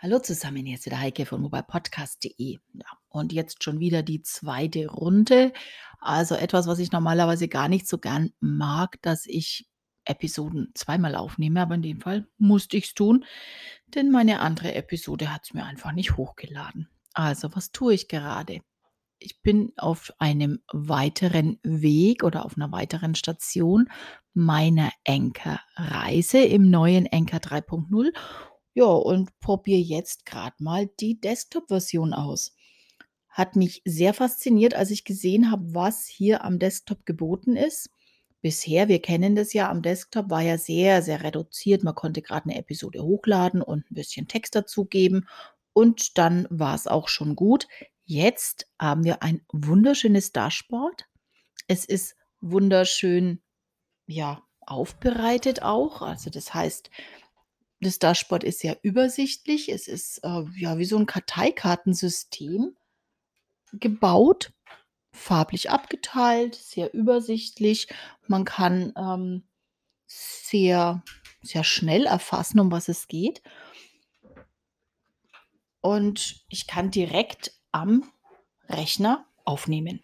Hallo zusammen, hier ist wieder Heike von mobilepodcast.de. Ja, und jetzt schon wieder die zweite Runde. Also etwas, was ich normalerweise gar nicht so gern mag, dass ich Episoden zweimal aufnehme, aber in dem Fall musste ich es tun, denn meine andere Episode hat es mir einfach nicht hochgeladen. Also, was tue ich gerade? Ich bin auf einem weiteren Weg oder auf einer weiteren Station meiner Anchor-Reise im neuen Anchor 3.0 ja, und probiere jetzt gerade mal die Desktop-Version aus. Hat mich sehr fasziniert, als ich gesehen habe, was hier am Desktop geboten ist. Bisher, wir kennen das ja, am Desktop war ja sehr, sehr reduziert. Man konnte gerade eine Episode hochladen und ein bisschen Text dazugeben und dann war es auch schon gut. Jetzt haben wir ein wunderschönes Dashboard. Es ist wunderschön, ja, aufbereitet auch. Also das heißt, das Dashboard ist sehr übersichtlich. Es ist, äh, ja, wie so ein Karteikartensystem gebaut, farblich abgeteilt, sehr übersichtlich. Man kann, ähm, sehr sehr schnell erfassen, um was es geht. Und ich kann direkt am Rechner aufnehmen.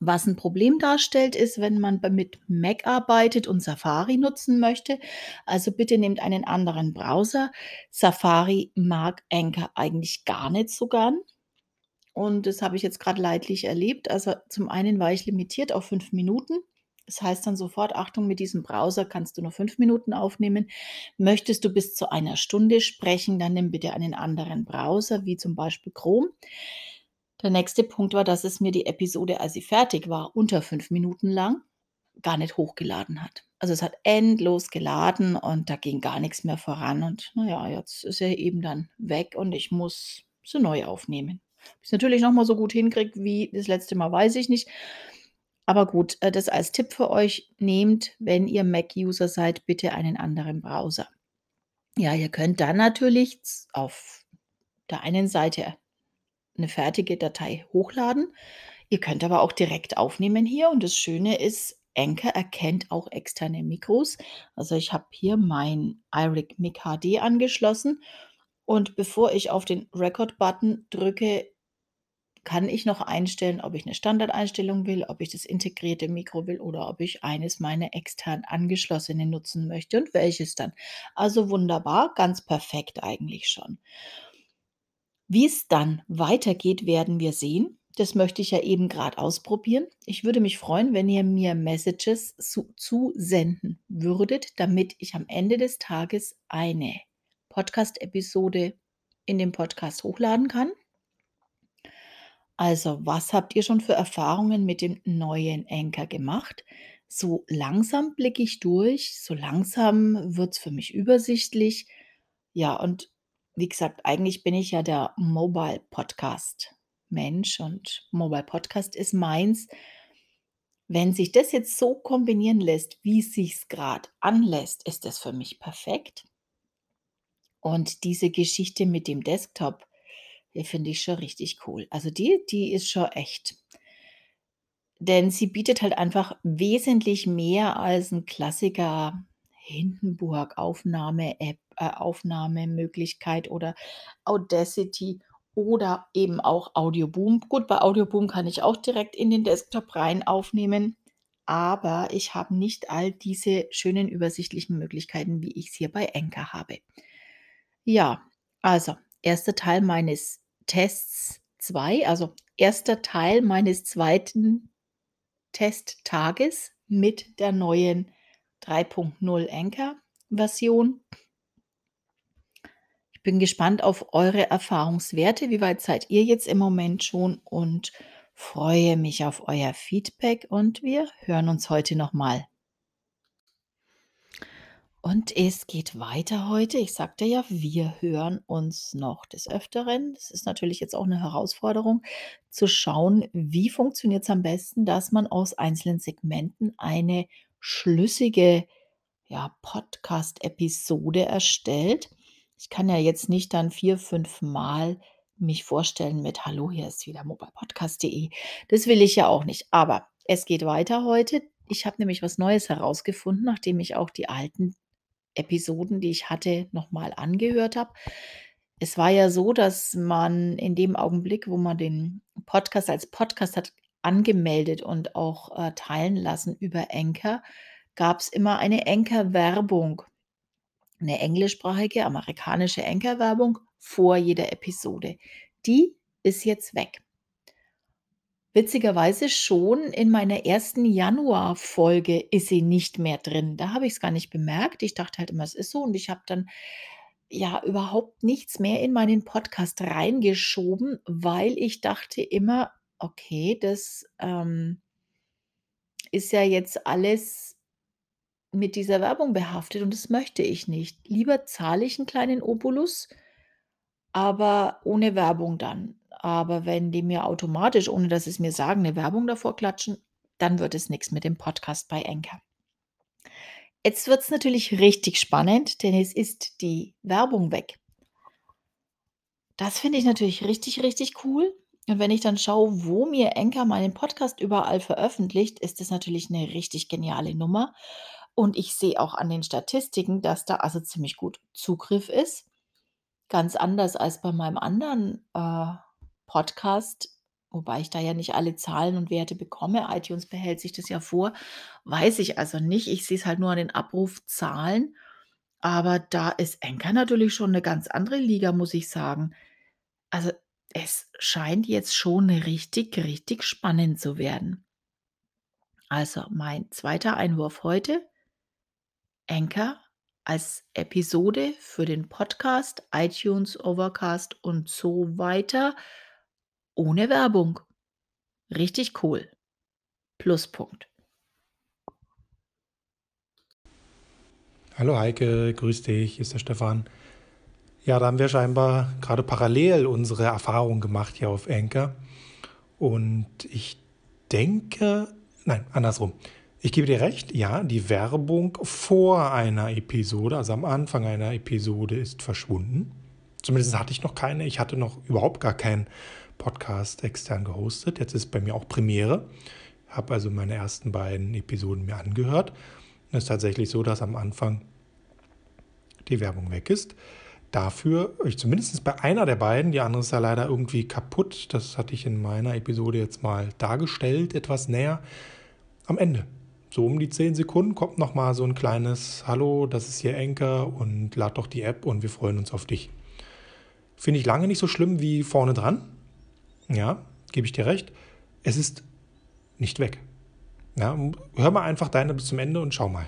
Was ein Problem darstellt, ist, wenn man mit Mac arbeitet und Safari nutzen möchte. Also bitte nehmt einen anderen Browser. Safari mag Anchor eigentlich gar nicht so gern. Und das habe ich jetzt gerade leidlich erlebt. Also zum einen war ich limitiert auf fünf Minuten. Das heißt dann sofort, Achtung, mit diesem Browser kannst du nur fünf Minuten aufnehmen. Möchtest du bis zu einer Stunde sprechen, dann nimm bitte einen anderen Browser, wie zum Beispiel Chrome. Der nächste Punkt war, dass es mir die Episode, als sie fertig war, unter fünf Minuten lang, gar nicht hochgeladen hat. Also es hat endlos geladen und da ging gar nichts mehr voran. Und naja, jetzt ist er eben dann weg und ich muss sie neu aufnehmen. Ob ich es natürlich nochmal so gut hinkriege wie das letzte Mal, weiß ich nicht. Aber gut, äh, das als Tipp für euch. Nehmt, wenn ihr Mac-User seid, bitte einen anderen Browser. Ja, ihr könnt dann natürlich auf der einen Seite eine fertige Datei hochladen. Ihr könnt aber auch direkt aufnehmen hier und das Schöne ist, Anchor erkennt auch externe Mikros. Also ich habe hier mein iRig Mic HD angeschlossen und bevor ich auf den Record-Button drücke, kann ich noch einstellen, ob ich eine Standardeinstellung will, ob ich das integrierte Mikro will oder ob ich eines meiner extern angeschlossenen nutzen möchte und welches dann. Also wunderbar, ganz perfekt eigentlich schon. Wie es dann weitergeht, werden wir sehen. Das möchte ich ja eben gerade ausprobieren. Ich würde mich freuen, wenn ihr mir Messages zu zusenden würdet, damit ich am Ende des Tages eine Podcast-Episode in den Podcast hochladen kann. Also, was habt ihr schon für Erfahrungen mit dem neuen Anchor gemacht? So langsam blicke ich durch, so langsam wird es für mich übersichtlich. Ja, und wie gesagt, eigentlich bin ich ja der Mobile Podcast Mensch und Mobile Podcast ist meins. Wenn sich das jetzt so kombinieren lässt, wie es sich gerade anlässt, ist das für mich perfekt. Und diese Geschichte mit dem Desktop, die finde ich schon richtig cool. Also die, die ist schon echt. Denn sie bietet halt einfach wesentlich mehr als ein Klassiker Hindenburg Aufnahme-App, äh, Aufnahmemöglichkeit oder Audacity oder eben auch Audioboom. Gut, bei Audioboom kann ich auch direkt in den Desktop rein aufnehmen, aber ich habe nicht all diese schönen übersichtlichen Möglichkeiten, wie ich es hier bei Anchor habe. Ja, also erster Teil meines Tests 2, also erster Teil meines zweiten Testtages mit der neuen 3.0 Anchor-Version. Ich bin gespannt auf eure Erfahrungswerte. Wie weit seid ihr jetzt im Moment schon? Und freue mich auf euer Feedback und wir hören uns heute nochmal. Und es geht weiter heute. Ich sagte ja, wir hören uns noch des Öfteren. Das ist natürlich jetzt auch eine Herausforderung, zu schauen, wie funktioniert es am besten, dass man aus einzelnen Segmenten eine schlüssige, ja, Podcast-Episode erstellt. Ich kann ja jetzt nicht dann vier, fünf Mal mich vorstellen mit Hallo, hier ist wieder mobilepodcast.de. Das will ich ja auch nicht. Aber es geht weiter heute. Ich habe nämlich was Neues herausgefunden, nachdem ich auch die alten Episoden, die ich hatte, nochmal angehört habe. es war ja so, dass man in dem Augenblick, wo man den Podcast als Podcast hat angemeldet und auch, äh, teilen lassen über Anchor, gab's immer eine Anchor-Werbung. 'Ne englischsprachige amerikanische Anchor-Werbung vor jeder Episode. Die ist jetzt weg. Witzigerweise schon in meiner ersten Januarfolge ist sie nicht mehr drin. Da habe ich's gar nicht bemerkt. Ich dachte halt immer, es ist so und ich habe dann, ja, überhaupt nichts mehr in meinen Podcast reingeschoben, weil ich dachte immer: „Okay, das, ähm“ „ist ja jetzt alles mit dieser Werbung behaftet und das möchte ich nicht. Lieber zahle ich 'n kleinen Obolus, aber ohne Werbung dann. Aber wenn die mir automatisch, ohne dass sie's mir sagen, 'ne Werbung davor klatschen, dann wird es nix mit dem Podcast bei Anchor.“ Jetzt wird's natürlich richtig spannend, denn es ist die Werbung weg. Das finde ich natürlich richtig, richtig cool. Und wenn ich dann schaue, wo mir Anchor meinen Podcast überall veröffentlicht, ist das natürlich 'ne richtig geniale Nummer. Und ich sehe auch an den Statistiken, dass da also ziemlich gut Zugriff ist. Ganz anders als bei meinem anderen, äh, Podcast, wobei ich da ja nicht alle Zahlen und Werte bekomme. iTunes behält sich das ja vor, weiß ich also nicht. Ich sehe es halt nur an den Abrufzahlen. Aber da ist Anchor natürlich schon 'ne ganz andere Liga, muss ich sagen. Also, es scheint jetzt schon richtig, richtig spannend zu werden. Also, mein zweiter Einwurf heute Anchor als Episode für den Podcast, iTunes, Overcast und so weiter ohne Werbung. Richtig cool. Pluspunkt. Hallo Heike, grüß dich, ist der Stefan. Ja, da haben wir scheinbar grade parallel unsere Erfahrung gemacht hier auf Anchor. Und ich denke nein, andersrum. Ich gebe dir recht, ja, die Werbung vor einer Episode, also am Anfang einer Episode ist verschwunden. Zumindest hatte ich noch keine. Ich hatte noch überhaupt gar keinen Podcast extern gehostet. Jetzt ist bei mir auch Premiere. Habe also meine ersten beiden Episoden mir angehört. Es ist tatsächlich so, dass am Anfang die Werbung weg ist. Dafür ich zumindest bei einer der beiden, die andere ist ja leider irgendwie kaputt. Das hatte ich in meiner Episode jetzt mal dargestellt, etwas näher. Am Ende, so um die 10 Sekunden kommt noch mal so 'n kleines: „Hallo, das ist hier Anchor und lade doch die App und wir freuen uns auf dich.“ Finde ich lange nicht so schlimm wie vorne dran. Ja, gebe ich dir recht. Es ist nicht weg. Ja, hör mal einfach deine bis zum Ende und schau mal.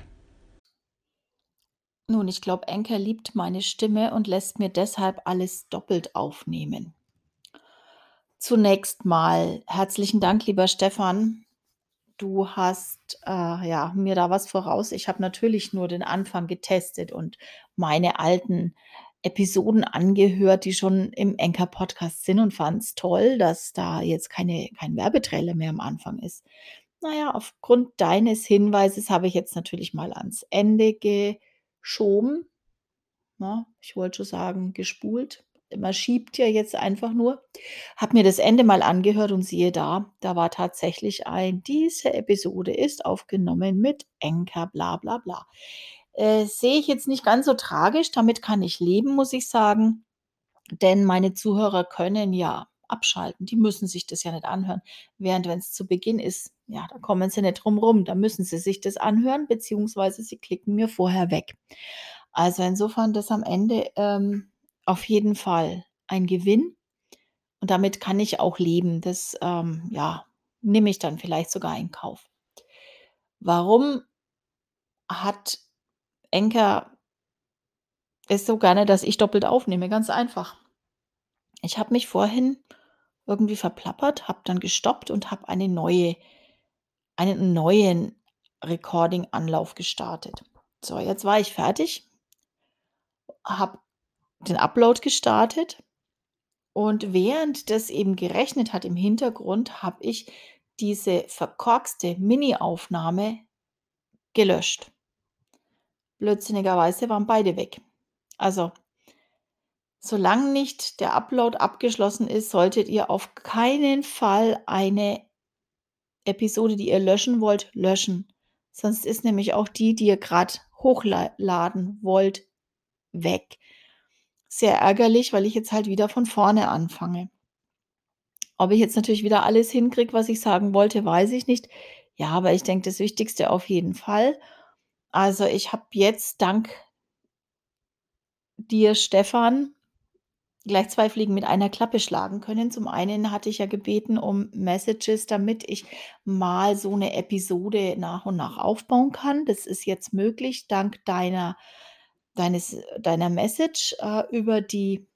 Nun, ich glaube, Anchor liebt meine Stimme und lässt mir deshalb alles doppelt aufnehmen. Zunächst mal herzlichen Dank, lieber Stefan. Du hast, äh, ja, mir da was voraus. Ich habe natürlich nur den Anfang getestet und meine alten Episoden angehört, die schon im Anchor-Podcast sind und fand's toll, dass da jetzt keine kein Werbetrailer mehr am Anfang ist. Na ja, aufgrund deines Hinweises habe ich jetzt natürlich mal ans Ende geschoben, ne? Ich wollte schon sagen, gespult. Man schiebt ja jetzt einfach nur. Habe mir das Ende mal angehört und siehe da, da war tatsächlich ein: „Diese Episode ist aufgenommen mit Anchor bla bla bla.“ Äh, sehe ich jetzt nicht ganz so tragisch. Damit kann ich leben, muss ich sagen, denn meine Zuhörer können ja abschalten. Die müssen sich das ja nicht anhören. Während wenn's zu Beginn ist, ja, da kommen sie nicht drum rum. Da müssen sie sich das anhören, beziehungsweise sie klicken mir vorher weg. Also, insofern das am Ende, ähm, auf jeden Fall ein Gewinn und damit kann ich auch leben. Das, ähm, ja, nehme ich dann vielleicht sogar in Kauf. Warum hat Anchor es so gerne, dass ich doppelt aufnehme? Ganz einfach. Ich habe mich vorhin irgendwie verplappert, habe dann gestoppt und habe eine neue einen neuen Recording-Anlauf gestartet. So, jetzt war ich fertig habe den Upload gestartet und während das eben gerechnet hat im Hintergrund, habe ich diese verkorkste Mini-Aufnahme gelöscht. Blödsinnigerweise waren beide weg. Also solange nicht der Upload abgeschlossen ist, solltet ihr auf keinen Fall eine Episode, die ihr löschen wollt, löschen. Sonst ist nämlich auch die, die ihr grad hochla laden wollt, weg. Sehr ärgerlich, weil ich jetzt halt wieder von vorne anfange. Ob ich jetzt natürlich wieder alles hinkriege, was ich sagen wollte, weiß ich nicht. Ja, aber ich denke, das Wichtigste auf jeden Fall. Also, ich habe jetzt dank dir, Stefan, gleich 2 Fliegen mit einer Klappe schlagen können. Zum einen hatte ich ja gebeten um Messages, damit ich mal so 'ne Episode nach und nach aufbauen kann. Das ist jetzt möglich dank deiner deines deiner Message, äh, über die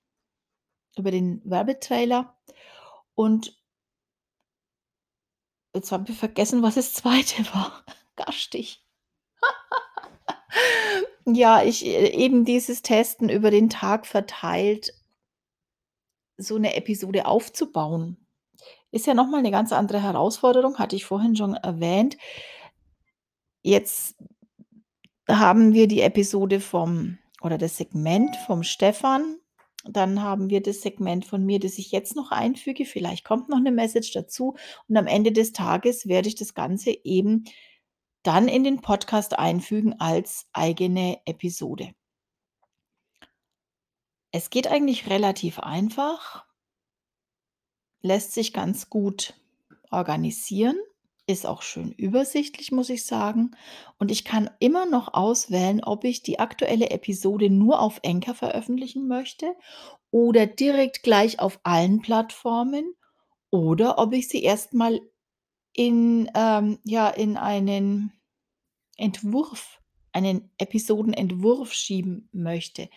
über den Werbetrailer. Und jetzt habe ich vergessen, was das 2. war. Garstig. Ja, ich eben dieses Testen über den Tag verteilt so 'ne Episode aufzubauen, ist ja noch mal 'ne ganz andere Herausforderung, hatte ich vorhin schon erwähnt. Jetzt haben wir die Episode vom oder das Segment vom Stefan. Dann haben wir das Segment von mir, das ich jetzt noch einfüge. Vielleicht kommt noch 'ne Message dazu und am Ende des Tages werde ich das Ganze eben dann in den Podcast einfügen als eigene Episode. Es geht eigentlich relativ einfach lässt sich ganz gut organisieren, ist auch schön übersichtlich, muss ich sagen. Und ich kann immer noch auswählen, ob ich die aktuelle Episode nur auf Anchor veröffentlichen möchte oder direkt gleich auf allen Plattformen oder ob ich sie erst mal in, ähm ja, in einen Entwurf einen Episodenentwurf schieben möchte.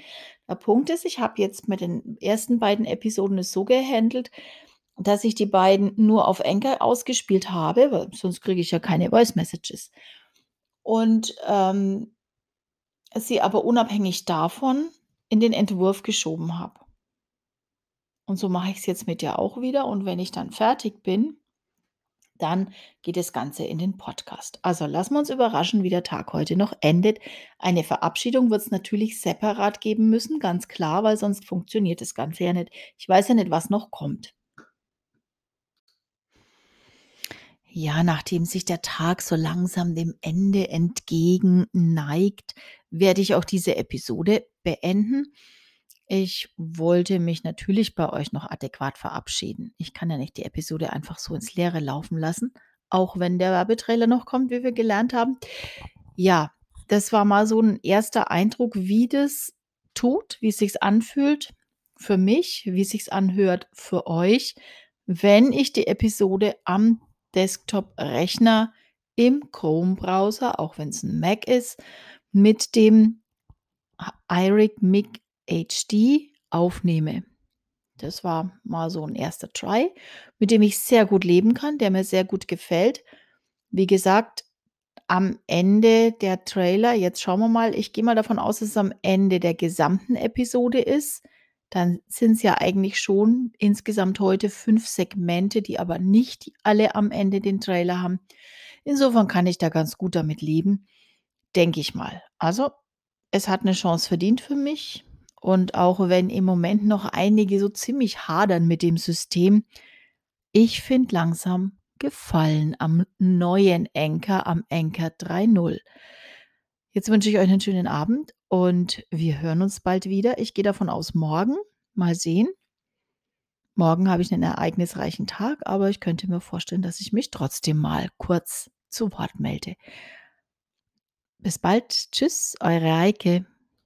Der Punkt ist, ich habe jetzt mit den ersten beiden Episoden es so gehandelt, dass ich die beiden nur auf Anchor ausgespielt habe, weil sonst kriege ich ja keine Voice Messages. Und, ähm sie aber unabhängig davon in den Entwurf geschoben habe. Und so mache ich's jetzt mit dir auch wieder und wenn ich dann fertig bin, dann geht das Ganze in den Podcast. Also, lassen wir uns überraschen, wie der Tag heute noch endet. Eine Verabschiedung wird's natürlich separat geben müssen, ganz klar, weil sonst funktioniert das Ganze ja nicht. Ich weiß ja nicht, was noch kommt. Ja, nachdem sich der Tag so langsam dem Ende entgegen neigt, werde ich auch diese Episode beenden. Ich wollte mich natürlich bei euch noch adäquat verabschieden. Ich kann ja nicht die Episode einfach so ins Leere laufen lassen, auch wenn der Werbetrailer noch kommt, wie wir gelernt haben. Ja, das war mal so 'n erster Eindruck, wie das tut, wie es sich anfühlt für mich, wie es sich anhört für euch, wenn ich die Episode am Desktop-Rechner im Chrome-Browser, auch wenn's 'n Mac ist, mit dem iRig Mic HD aufnehme. Das war mal so 'n erster Try, mit dem ich sehr gut leben kann, der mir sehr gut gefällt. Wie gesagt, am Ende der Trailer jetzt schauen wir mal, ich gehe mal davon aus, dass es am Ende der gesamten Episode ist. Dann sind's ja eigentlich schon insgesamt heute 5 Segmente, die aber nicht alle am Ende den Trailer haben. Insofern kann ich da ganz gut damit leben, denke ich mal. Also, es hat 'ne Chance verdient für mich und auch wenn im Moment noch einige so ziemlich hadern mit dem System, ich finde langsam Gefallen am neuen Anchor, am Anchor 3.0. Jetzt wünsche ich euch 'nen schönen Abend und wir hören uns bald wieder. Ich gehe davon aus, morgen. Mal sehen. Morgen habe ich 'nen ereignisreichen Tag, aber ich könnte mir vorstellen, dass ich mich trotzdem mal kurz zu Wort melde. Bis bald. Tschüss, eure Heike.